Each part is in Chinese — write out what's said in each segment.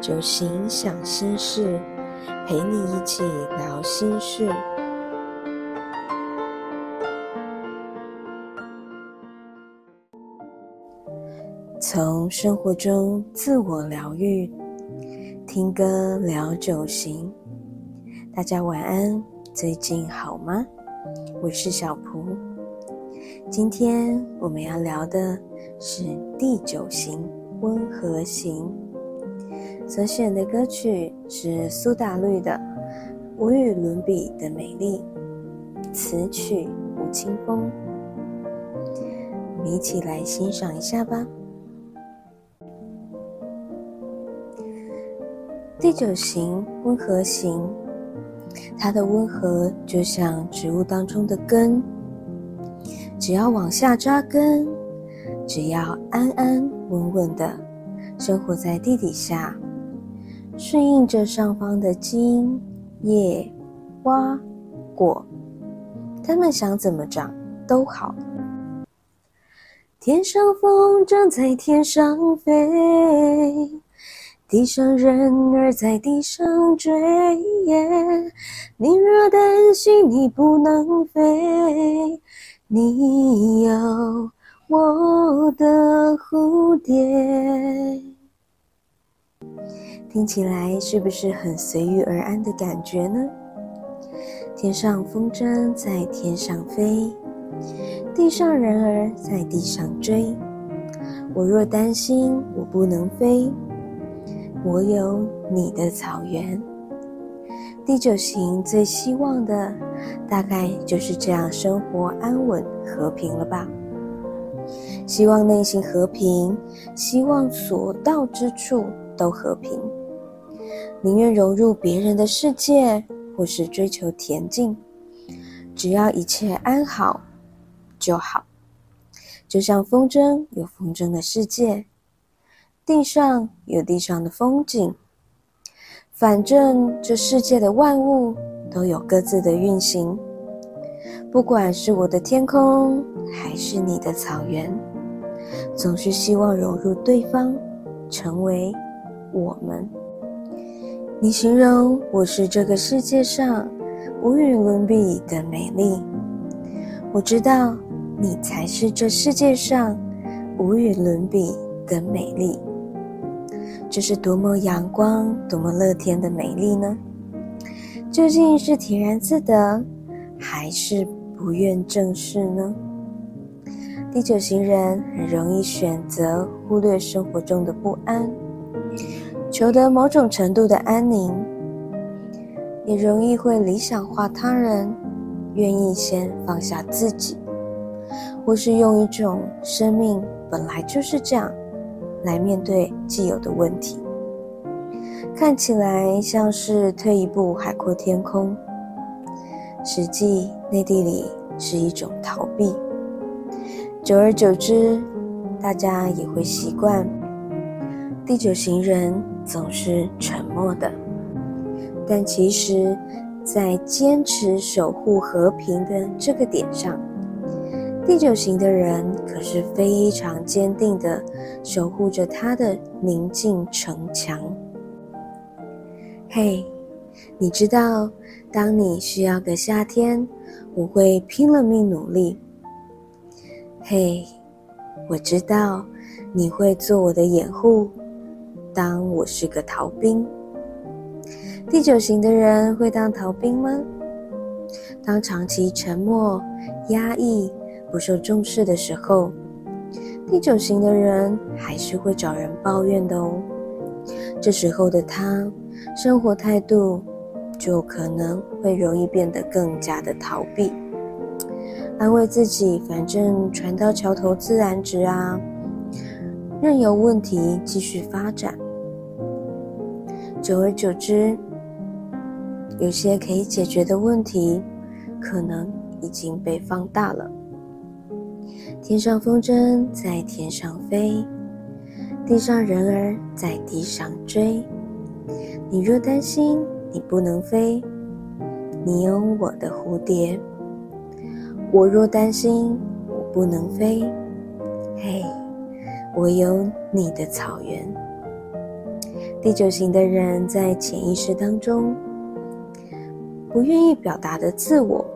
酒行想心事，陪你一起聊心事。从生活中自我疗愈，听歌聊酒行。大家晚安，最近好吗？我是小蒲。今天我们要聊的是第九型温和型。所选的歌曲是苏打绿的《无与伦比的美丽》，词曲吴青峰。我们一起来欣赏一下吧。第九型温和型，它的温和就像植物当中的根，只要往下扎根，只要安安稳稳的生活在地底下，顺应着上方的茎、叶、花、果，它们想怎么长都好。天上风筝在天上飞。地上人儿在地上追，你若担心你不能飞，你有我的蝴蝶。听起来是不是很随遇而安的感觉呢？天上风筝在天上飞，地上人儿在地上追，我若担心我不能飞。我有你的草原。第九型最希望的，大概就是这样生活安稳和平了吧？希望内心和平，希望所到之处都和平，宁愿融入别人的世界，或是追求恬静，只要一切安好就好。就像风筝有风筝的世界。地上有地上的风景，反正这世界的万物都有各自的运行。不管是我的天空，还是你的草原，总是希望融入对方，成为我们。你形容我是这个世界上无与伦比的美丽，我知道你才是这世界上无与伦比的美丽。这是多么阳光、多么乐天的美丽呢？究竟是恬然自得，还是不愿正视呢？第九型人很容易选择忽略生活中的不安，求得某种程度的安宁，也容易会理想化他人，愿意先放下自己，或是用一种生命本来就是这样。来面对既有的问题，看起来像是退一步海阔天空，实际内地里是一种逃避。久而久之，大家也会习惯。第九型人总是沉默的，但其实，在坚持守护和平的这个点上。第九型的人可是非常坚定的守护着他的宁静城墙。嘿，你知道，当你需要个夏天，我会拼了命努力。嘿，我知道你会做我的掩护，当我是个逃兵。第九型的人会当逃兵吗？当长期沉默、压抑。不受重视的时候，第九型的人还是会找人抱怨的哦。这时候的他，生活态度就可能会容易变得更加的逃避，安慰自己，反正船到桥头自然直啊，任由问题继续发展。久而久之，有些可以解决的问题，可能已经被放大了。天上风筝在天上飞，地上人儿在地上追。你若担心你不能飞，你有我的蝴蝶；我若担心我不能飞，嘿，我有你的草原。第九型的人在潜意识当中不愿意表达的自我，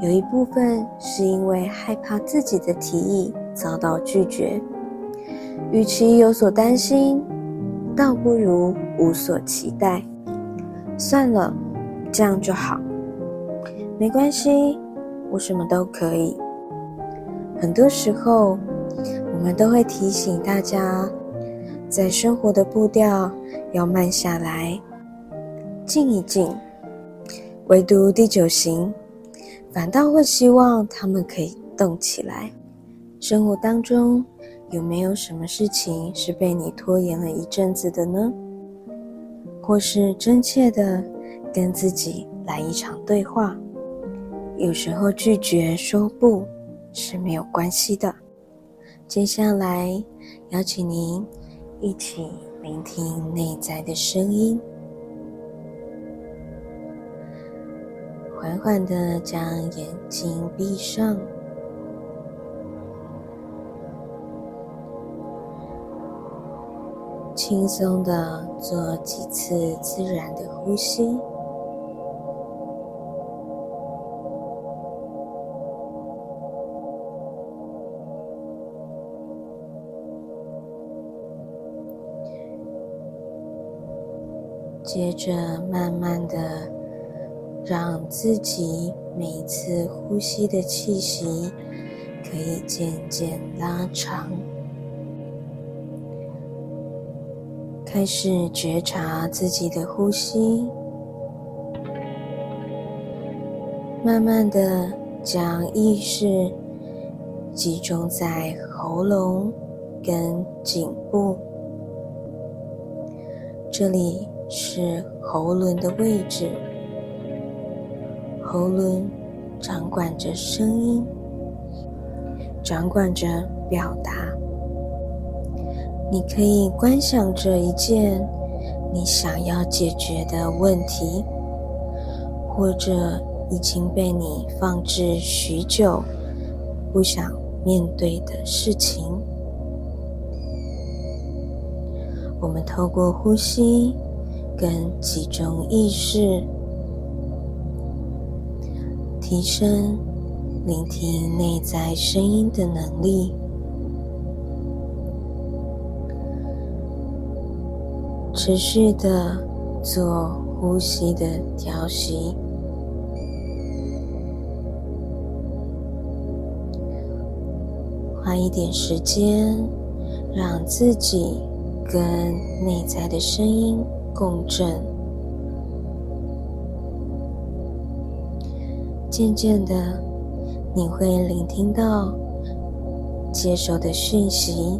有一部分是因为害怕自己的提议遭到拒绝。与其有所担心，倒不如无所期待。算了，这样就好，没关系，我什么都可以。很多时候，我们都会提醒大家，在生活的步调要慢下来，静一静。唯独第九型，反倒会希望他们可以动起来。生活当中有没有什么事情是被你拖延了一阵子的呢？或是真切的跟自己来一场对话？有时候拒绝说不。是没有关系的。接下来，邀请您一起聆听内在的声音，缓缓的将眼睛闭上，轻松的做几次自然的呼吸。接着，慢慢的让自己每一次呼吸的气息可以渐渐拉长，开始觉察自己的呼吸，慢慢的将意识集中在喉咙跟颈部这里。是喉轮的位置，喉轮掌管着声音，掌管着表达。你可以观想着一件你想要解决的问题，或者已经被你放置许久、不想面对的事情。我们透过呼吸。跟集中意识，提升聆听内在声音的能力，持续的做呼吸的调息，花一点时间，让自己跟内在的声音。共振，渐渐的，你会聆听到接收的讯息，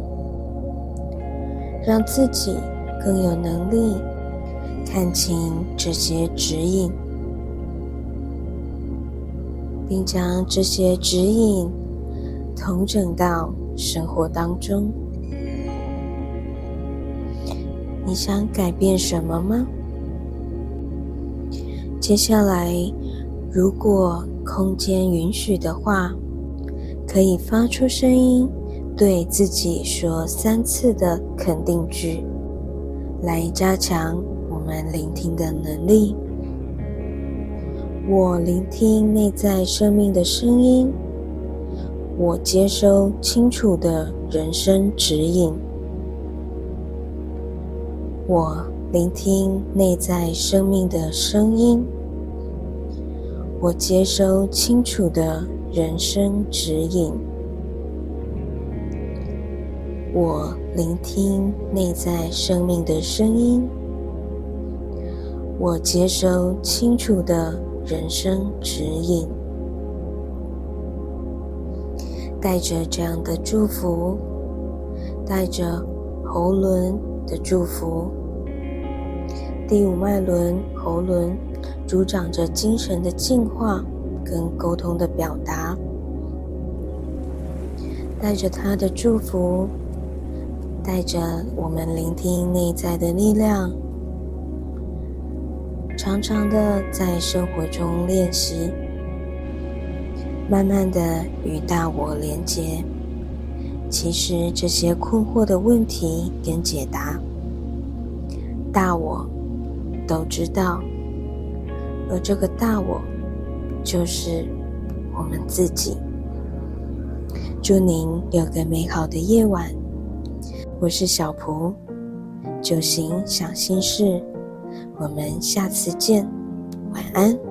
让自己更有能力看清这些指引，并将这些指引统整到生活当中。你想改变什么吗？接下来，如果空间允许的话，可以发出声音，对自己说三次的肯定句，来加强我们聆听的能力。我聆听内在生命的声音，我接收清楚的人生指引。我聆听内在生命的声音，我接收清楚的人生指引。我聆听内在生命的声音，我接收清楚的人生指引。带着这样的祝福，带着喉轮的祝福。第五脉轮喉轮主掌着精神的净化跟沟通的表达，带着他的祝福，带着我们聆听内在的力量，常常的在生活中练习，慢慢的与大我连接。其实这些困惑的问题跟解答。大我都知道，而这个大我就是我们自己。祝您有个美好的夜晚，我是小蒲，九行想心事，我们下次见，晚安。